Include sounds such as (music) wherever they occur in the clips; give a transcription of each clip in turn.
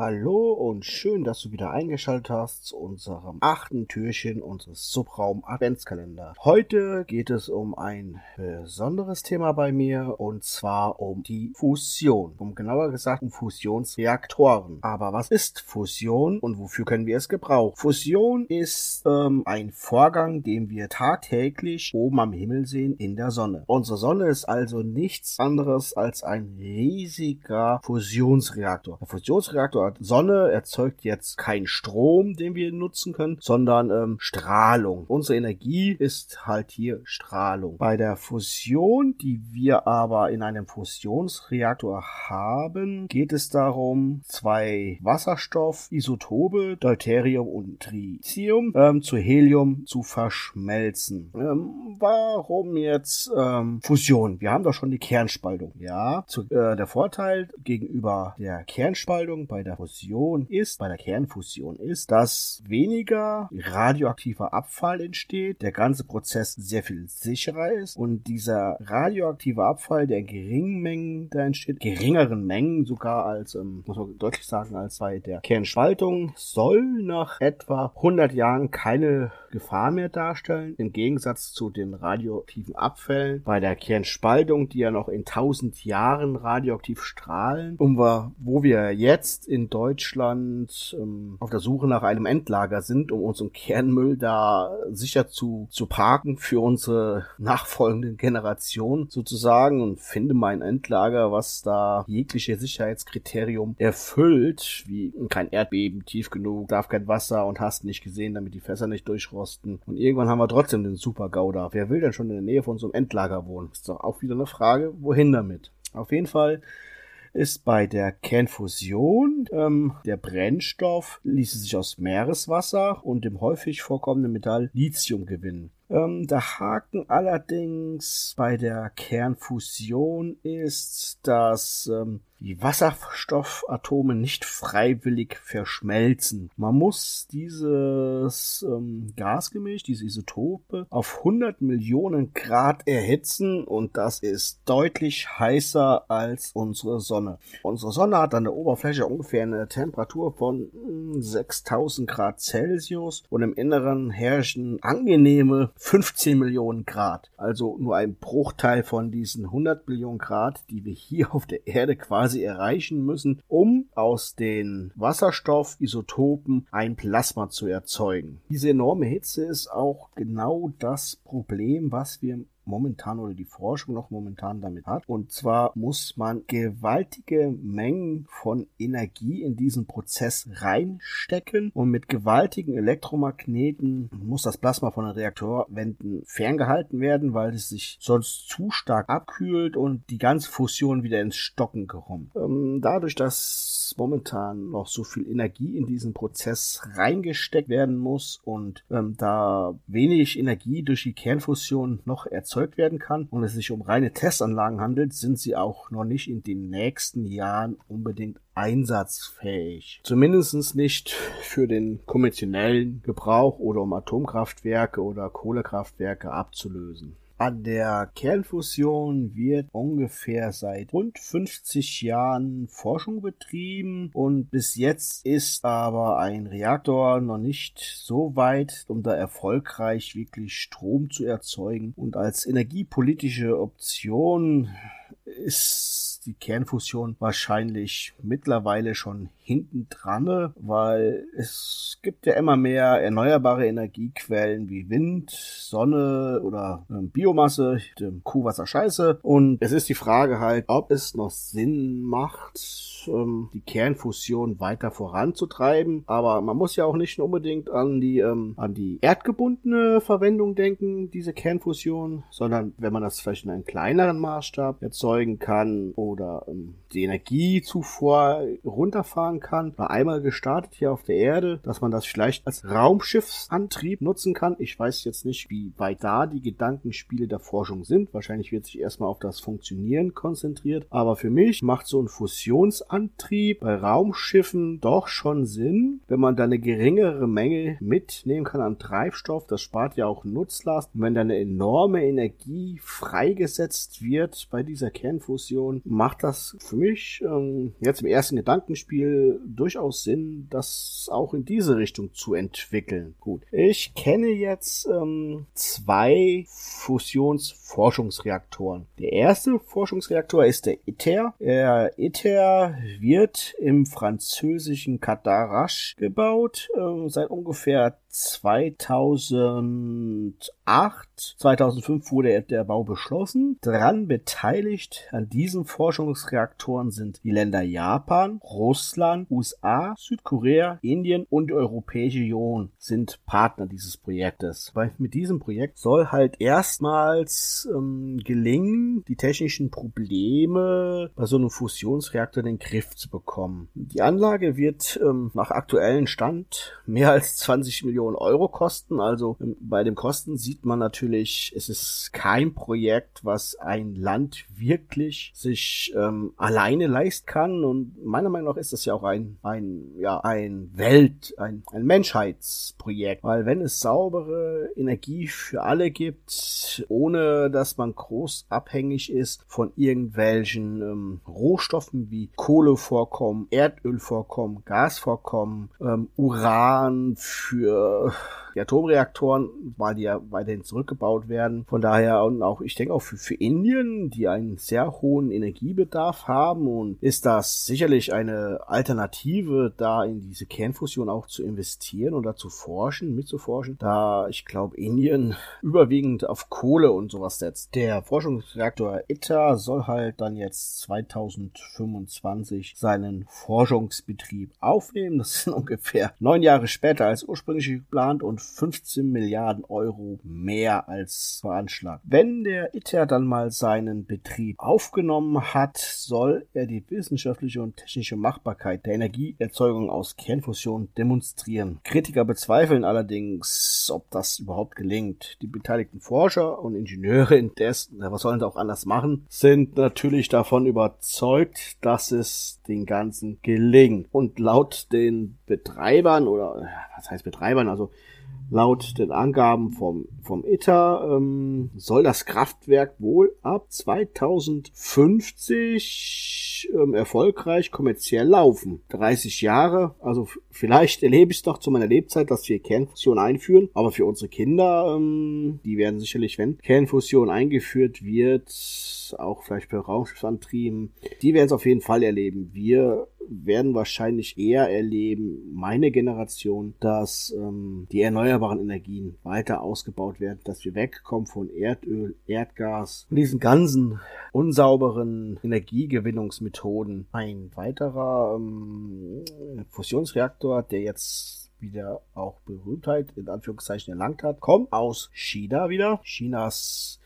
Hallo und schön, dass du wieder eingeschaltet hast zu unserem achten Türchen unseres Subraum Adventskalender. Heute geht es um ein besonderes Thema bei mir und zwar um die Fusion. Um genauer gesagt um Fusionsreaktoren. Aber was ist Fusion und wofür können wir es gebrauchen? Fusion ist ähm, ein Vorgang, den wir tagtäglich oben am Himmel sehen in der Sonne. Unsere Sonne ist also nichts anderes als ein riesiger Fusionsreaktor. Der Fusionsreaktor hat Sonne, erzeugt jetzt keinen Strom, den wir nutzen können, sondern ähm, Strahlung. Unsere Energie ist halt hier Strahlung. Bei der Fusion, die wir aber in einem Fusionsreaktor haben, geht es darum, zwei Wasserstoffisotope, Deuterium und Tritium, ähm, zu Helium zu verschmelzen. Ähm, warum jetzt ähm, Fusion? Wir haben doch schon die Kernspaltung. Ja, zu, äh, der Vorteil gegenüber der Kernspaltung bei der Fusion ist, bei der Kernfusion ist, dass weniger radioaktiver Abfall entsteht, der ganze Prozess sehr viel sicherer ist und dieser radioaktive Abfall, der in geringen Mengen da entsteht, geringeren Mengen sogar als, ähm, muss man deutlich sagen, als bei der Kernspaltung, soll nach etwa 100 Jahren keine Gefahr mehr darstellen, im Gegensatz zu den radioaktiven Abfällen bei der Kernspaltung, die ja noch in 1000 Jahren radioaktiv strahlen, um wo wir jetzt in Deutschland ähm, auf der Suche nach einem Endlager sind, um unseren Kernmüll da sicher zu, zu parken für unsere nachfolgenden Generationen sozusagen und finde mein Endlager, was da jegliche Sicherheitskriterium erfüllt, wie kein Erdbeben tief genug, darf kein Wasser und hast nicht gesehen, damit die Fässer nicht durchrosten. Und irgendwann haben wir trotzdem den Super-GAU da. Wer will denn schon in der Nähe von so einem Endlager wohnen? Ist doch auch wieder eine Frage, wohin damit? Auf jeden Fall ist bei der Kernfusion ähm, der Brennstoff ließe sich aus Meereswasser und dem häufig vorkommenden Metall Lithium gewinnen. Ähm, der Haken allerdings bei der Kernfusion ist, dass ähm, die Wasserstoffatome nicht freiwillig verschmelzen. Man muss dieses ähm, Gasgemisch, diese Isotope, auf 100 Millionen Grad erhitzen und das ist deutlich heißer als unsere Sonne. Unsere Sonne hat an der Oberfläche ungefähr eine Temperatur von 6000 hm, Grad Celsius und im Inneren herrschen angenehme 15 Millionen Grad. Also nur ein Bruchteil von diesen 100 Millionen Grad, die wir hier auf der Erde quasi erreichen müssen, um aus den Wasserstoffisotopen ein Plasma zu erzeugen. Diese enorme Hitze ist auch genau das Problem, was wir momentan oder die Forschung noch momentan damit hat. Und zwar muss man gewaltige Mengen von Energie in diesen Prozess reinstecken und mit gewaltigen Elektromagneten muss das Plasma von den Reaktorwänden ferngehalten werden, weil es sich sonst zu stark abkühlt und die ganze Fusion wieder ins Stocken kommt. Ähm, dadurch, dass momentan noch so viel Energie in diesen Prozess reingesteckt werden muss und ähm, da wenig Energie durch die Kernfusion noch erzeugt erzeugt werden kann und es sich um reine Testanlagen handelt, sind sie auch noch nicht in den nächsten Jahren unbedingt einsatzfähig. Zumindest nicht für den konventionellen Gebrauch oder um Atomkraftwerke oder Kohlekraftwerke abzulösen. An der Kernfusion wird ungefähr seit rund 50 Jahren Forschung betrieben und bis jetzt ist aber ein Reaktor noch nicht so weit, um da erfolgreich wirklich Strom zu erzeugen. Und als energiepolitische Option ist die Kernfusion wahrscheinlich mittlerweile schon hinten dran, weil es gibt ja immer mehr erneuerbare Energiequellen wie Wind, Sonne oder ähm, Biomasse, Kuhwasser Scheiße. Und es ist die Frage halt, ob es noch Sinn macht, ähm, die Kernfusion weiter voranzutreiben. Aber man muss ja auch nicht unbedingt an die, ähm, an die erdgebundene Verwendung denken, diese Kernfusion, sondern wenn man das vielleicht in einem kleineren Maßstab erzeugen kann oder ähm, die Energiezufuhr runterfahren kann, war einmal gestartet hier auf der Erde, dass man das vielleicht als Raumschiffsantrieb nutzen kann. Ich weiß jetzt nicht, wie weit da die Gedankenspiele der Forschung sind. Wahrscheinlich wird sich erstmal auf das Funktionieren konzentriert. Aber für mich macht so ein Fusionsantrieb bei Raumschiffen doch schon Sinn, wenn man da eine geringere Menge mitnehmen kann an Treibstoff. Das spart ja auch Nutzlast. Und wenn da eine enorme Energie freigesetzt wird bei dieser Kernfusion, macht das für mich ähm, jetzt im ersten Gedankenspiel Durchaus Sinn, das auch in diese Richtung zu entwickeln. Gut, ich kenne jetzt ähm, zwei Fusionsforschungsreaktoren. Der erste Forschungsreaktor ist der ITER. Der ITER wird im französischen Cadarache gebaut, äh, seit ungefähr 2008, 2005 wurde der Bau beschlossen. Dran beteiligt an diesen Forschungsreaktoren sind die Länder Japan, Russland, USA, Südkorea, Indien und die Europäische Union sind Partner dieses Projektes. Weil mit diesem Projekt soll halt erstmals ähm, gelingen, die technischen Probleme bei so einem Fusionsreaktor in den Griff zu bekommen. Die Anlage wird ähm, nach aktuellem Stand mehr als 20 Millionen Millionen Euro kosten. Also ähm, bei den Kosten sieht man natürlich, es ist kein Projekt, was ein Land wirklich sich ähm, alleine leisten kann. Und meiner Meinung nach ist das ja auch ein, ein, ja, ein Welt, ein, ein Menschheitsprojekt. Weil wenn es saubere Energie für alle gibt, ohne dass man groß abhängig ist von irgendwelchen ähm, Rohstoffen wie Kohlevorkommen, Erdölvorkommen, Gasvorkommen, ähm, Uran für die Atomreaktoren, weil die ja weiterhin zurückgebaut werden. Von daher und auch, ich denke auch für, für Indien, die einen sehr hohen Energiebedarf haben und ist das sicherlich eine Alternative, da in diese Kernfusion auch zu investieren oder zu forschen, mitzuforschen, da ich glaube Indien überwiegend auf Kohle und sowas setzt. Der Forschungsreaktor ITER soll halt dann jetzt 2025 seinen Forschungsbetrieb aufnehmen. Das sind (laughs) ungefähr neun Jahre später als ursprünglich geplant und 15 Milliarden Euro mehr als veranschlagt. Wenn der ITER dann mal seinen Betrieb aufgenommen hat, soll er die wissenschaftliche und technische Machbarkeit der Energieerzeugung aus Kernfusion demonstrieren. Kritiker bezweifeln allerdings, ob das überhaupt gelingt. Die beteiligten Forscher und Ingenieure indessen, was sollen sie auch anders machen, sind natürlich davon überzeugt, dass es den Ganzen gelingt. Und laut den Betreibern oder was heißt Betreibern, also Laut den Angaben vom, vom ITER ähm, soll das Kraftwerk wohl ab 2050 ähm, erfolgreich kommerziell laufen. 30 Jahre, also vielleicht erlebe ich es doch zu meiner Lebzeit, dass wir Kernfusion einführen, aber für unsere Kinder, ähm, die werden sicherlich, wenn Kernfusion eingeführt wird, auch vielleicht per Raumschiffsantrieben, die werden es auf jeden Fall erleben. Wir werden wahrscheinlich eher erleben, meine Generation, dass ähm, die erneuerbaren Energien weiter ausgebaut werden, dass wir wegkommen von Erdöl, Erdgas und diesen ganzen unsauberen Energiegewinnungsmethoden. Ein weiterer ähm, Fusionsreaktor, der jetzt wieder auch Berühmtheit in Anführungszeichen erlangt hat, kommt aus China wieder. Chinas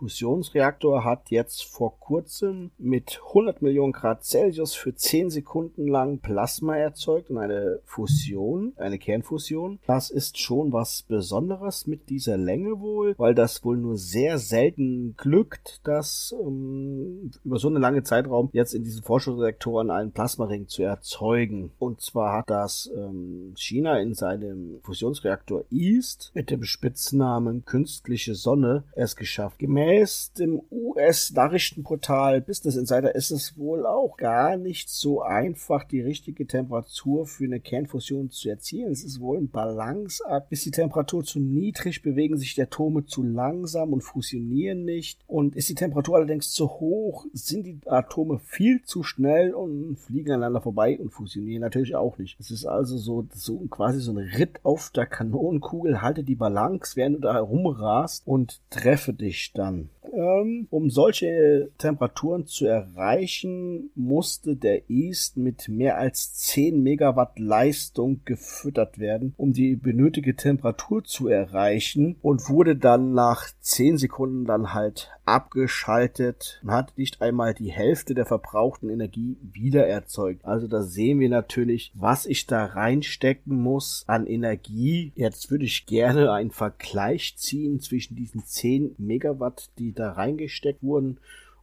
Fusionsreaktor hat jetzt vor kurzem mit 100 Millionen Grad Celsius für 10 Sekunden lang Plasma erzeugt und eine Fusion, eine Kernfusion. Das ist schon was Besonderes mit dieser Länge wohl, weil das wohl nur sehr selten glückt, dass ähm, über so einen langen Zeitraum jetzt in diesen Forschungsreaktoren einen Plasmaring zu erzeugen. Und zwar hat das ähm, China in seinem Fusionsreaktor East mit dem Spitznamen Künstliche Sonne es geschafft. Gemäß Gemäß dem US-Nachrichtenportal Business Insider ist es wohl auch gar nicht so einfach, die richtige Temperatur für eine Kernfusion zu erzielen. Es ist wohl ein Balanceakt. Ist die Temperatur zu niedrig, bewegen sich die Atome zu langsam und fusionieren nicht. Und ist die Temperatur allerdings zu hoch, sind die Atome viel zu schnell und fliegen aneinander vorbei und fusionieren natürlich auch nicht. Es ist also so, so quasi so ein Ritt auf der Kanonenkugel. Halte die Balance, während du da herumrast und treffe dich dann. Ähm, um solche Temperaturen zu erreichen, musste der East mit mehr als 10 Megawatt Leistung gefüttert werden, um die benötigte Temperatur zu erreichen und wurde dann nach 10 Sekunden dann halt abgeschaltet und hat nicht einmal die Hälfte der verbrauchten Energie wieder erzeugt. Also da sehen wir natürlich, was ich da reinstecken muss an Energie. Jetzt würde ich gerne einen Vergleich ziehen zwischen diesen 10 Megawatt, die da reingesteckt wurden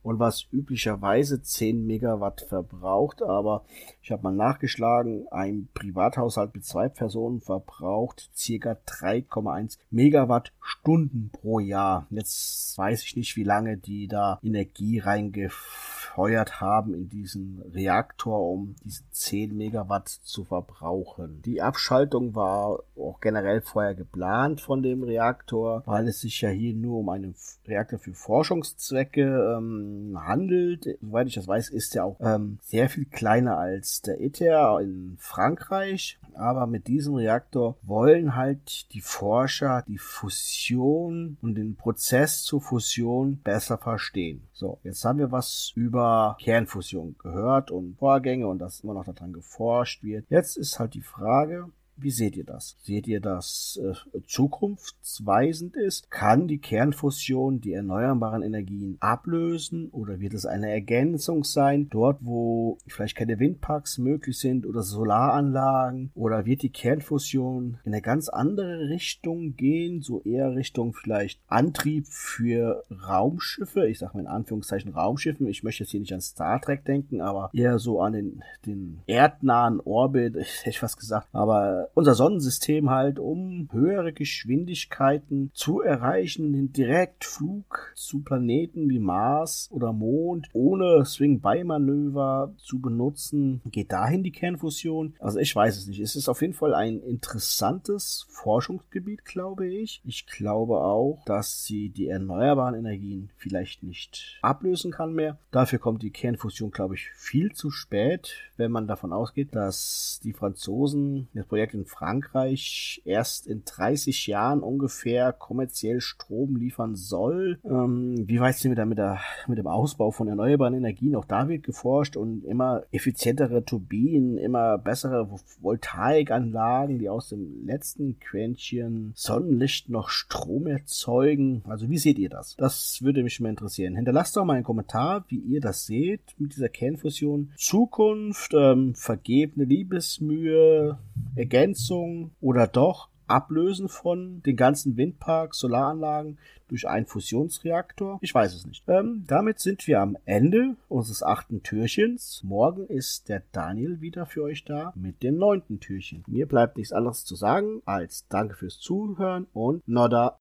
und was üblicherweise 10 Megawatt verbraucht. Aber ich habe mal nachgeschlagen, ein Privathaushalt mit zwei Personen verbraucht circa 3,1 Megawattstunden pro Jahr. Jetzt weiß ich nicht, wie lange die da Energie reingefeuert haben in diesen Reaktor, um diese 10 Megawatt zu verbrauchen. Die Abschaltung war auch generell vorher geplant von dem Reaktor, weil es sich ja hier nur um einen Reaktor für Forschungszwecke ähm, handelt. Soweit ich das weiß, ist er auch ähm, sehr viel kleiner als der ITER in Frankreich. Aber mit diesem Reaktor wollen halt die Forscher die Fusion und den Prozess zur Fusion besser verstehen. So, jetzt haben wir was über Kernfusion gehört und Vorgänge und dass immer noch daran geforscht wird. Jetzt ist halt die Frage, wie seht ihr das? Seht ihr, dass äh, zukunftsweisend ist? Kann die Kernfusion die erneuerbaren Energien ablösen oder wird es eine Ergänzung sein? Dort, wo vielleicht keine Windparks möglich sind oder Solaranlagen oder wird die Kernfusion in eine ganz andere Richtung gehen, so eher Richtung vielleicht Antrieb für Raumschiffe? Ich sage mal in Anführungszeichen Raumschiffen. Ich möchte jetzt hier nicht an Star Trek denken, aber eher so an den, den erdnahen Orbit. (laughs) Ich hätte fast gesagt, aber unser Sonnensystem halt, um höhere Geschwindigkeiten zu erreichen, den Direktflug zu Planeten wie Mars oder Mond ohne Swing-By-Manöver zu benutzen. Geht dahin die Kernfusion? Also ich weiß es nicht. Es ist auf jeden Fall ein interessantes Forschungsgebiet, glaube ich. Ich glaube auch, dass sie die erneuerbaren Energien vielleicht nicht ablösen kann mehr. Dafür kommt die Kernfusion, glaube ich, viel zu spät, wenn man davon ausgeht, dass die Franzosen das Projekt in Frankreich erst in 30 Jahren ungefähr kommerziell Strom liefern soll. Ähm, wie weit sind wir da mit, der, mit dem Ausbau von erneuerbaren Energien? Auch da wird geforscht und immer effizientere Turbinen, immer bessere Voltaikanlagen, die aus dem letzten Quäntchen Sonnenlicht noch Strom erzeugen. Also wie seht ihr das? Das würde mich mal interessieren. Hinterlasst doch mal einen Kommentar, wie ihr das seht mit dieser Kernfusion. Zukunft, ähm, vergebene Liebesmühe, Ergänzung oder doch Ablösen von den ganzen Windparks, Solaranlagen durch einen Fusionsreaktor? Ich weiß es nicht. Ähm, damit sind wir am Ende unseres achten Türchens. Morgen ist der Daniel wieder für euch da mit dem neunten Türchen. Mir bleibt nichts anderes zu sagen als Danke fürs Zuhören und Nodda.